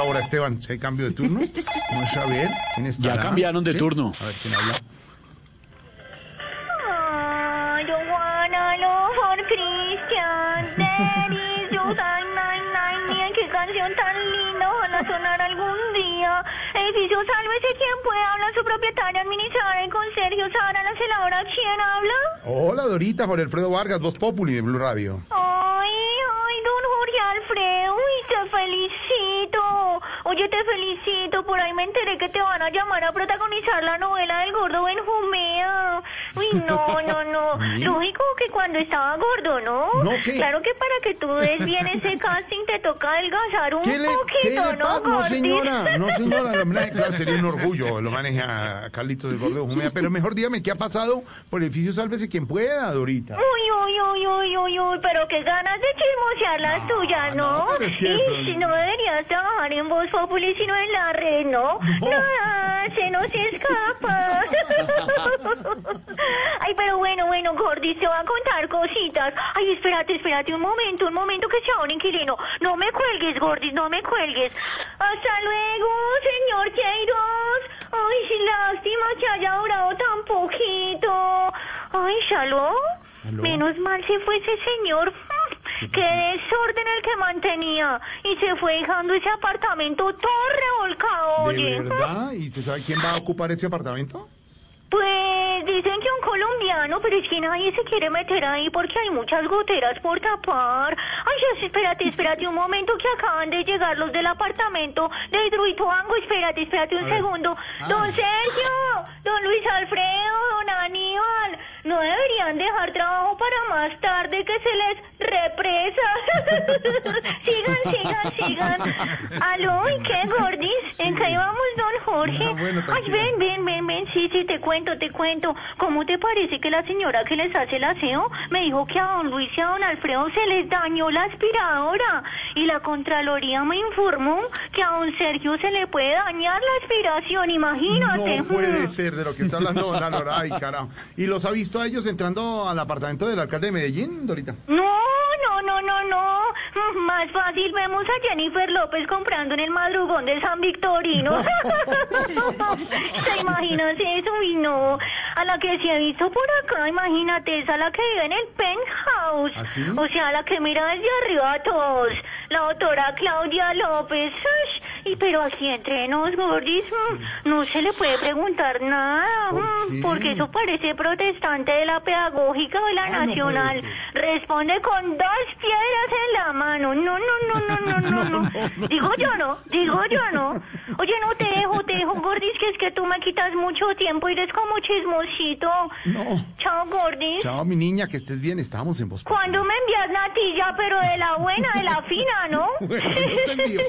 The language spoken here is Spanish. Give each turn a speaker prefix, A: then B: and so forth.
A: esta hora, Esteban? ¿Si hay cambio de turno? No está bien. ¿Quién
B: Ya
A: estará?
B: cambiaron de
A: ¿Sí?
B: turno.
A: A ver quién habla.
C: I don't wanna love for Christian. There is your sign, nine, nine. Mira qué canción tan linda. Ojalá sonar algún día. Edificio, sálvese quien pueda. Habla su propietaria administradora y con Sergio Sara, la celadora. ¿Quién habla?
A: Hola, Dorita, Jorge Alfredo Vargas, Voz Populi de Blue Radio.
C: Ay, ay, don Jorge Alfredo. Te felicito. Oye, te felicito. Por ahí me enteré que te van a llamar a protagonizar la novela del gordo Benjumea. Uy, no, no, no. Lógico que cuando estaba gordo, ¿no?
A: ¿No qué?
C: Claro que para que tú des bien ese casting te toca adelgazar un
A: ¿Qué le,
C: poquito,
A: qué le
C: ¿no?
A: No, señora, no, señora, homenaje, claro, sería un orgullo, lo maneja Carlitos del Gordo Jumea, pero mejor dígame qué ha pasado por el edificio Sálvese quien pueda, Dorita.
C: Uy, uy, uy, uy, uy, pero qué ganas de chismosear las
A: No,
C: tuyas, ¿no?
A: no, es que-
C: Y no deberías trabajar en Voz Populi, sino en la red, ¿no?
A: No.
C: Nada, se nos escapa. Ay, pero bueno, bueno, Gordy, te va a contar cositas. Ay, espérate, espérate un momento, un momento que sea un inquilino. No me cuelgues, Gordy, no me cuelgues. Hasta luego, señor Queiroz. Ay, sí, lástima que haya durado tan poquito. Ay, ¿Shalom?
A: ¿Aló?
C: Menos mal se fue ese señor. Qué desorden el que mantenía. Y se fue dejando ese apartamento todo revolcado, oye.
A: ¿De verdad? ¿Y se sabe quién va a ocupar ese apartamento?
C: Pues dicen que un colombiano, pero es que nadie se quiere meter ahí porque hay muchas goteras por tapar. Ay, espérate, espérate un momento que acaban de llegar los del apartamento de Hidroituango. Espérate, espérate un segundo.
A: Ah.
C: Don Sergio, don Luis Alfredo, put on más tarde que se les represa. sigan, sigan, sigan. Aló, ¿y qué, gordis? ¿En qué íbamos, don Jorge?
A: Bueno,
C: Ay, ven, ven, ven, ven, sí, sí, te cuento, te cuento. ¿Cómo te parece que la señora que les hace el aseo me dijo que a don Luis y a don Alfredo se les dañó la aspiradora? Y la Contraloría me informó que a don Sergio se le puede dañar la aspiración, imagínate.
A: No puede ser de lo que está hablando Don Lora. Ay, caramba. ¿Y los ha visto a ellos entrando al apartamento del alcalde de Medellín, Dorita?
C: No, no, no, no, no. Mm, Más fácil vemos a Jennifer López comprando en el madrugón del San Victorino. ¿Te imaginas eso? Y no. A la que se ha visto por acá, imagínate, es a la que vive en el penthouse.
A: ¿Ah, sí?
C: O sea, la que mira desde arriba a todos. La doctora Claudia López. Ush, Y pero aquí entre nos, gordis, mm, no se le puede preguntar nada.
A: ¿Por
C: mm? Porque eso parece protestante de la pedagógica de la
A: puede
C: nacional. Responde con dos piedras en la mano. No, no, no, no, no, no, no. Digo yo no, digo yo no. Oye, no te dejo, te dejo, es que tú me quitas mucho tiempo y eres como chismosito.
A: No.
C: Chao, Gordis.
A: Chao, mi niña, que estés bien. Estábamos en Populi.
C: Cuando me envías natilla, pero de la buena, de la fina, ¿no?
A: Bueno, yo te envío.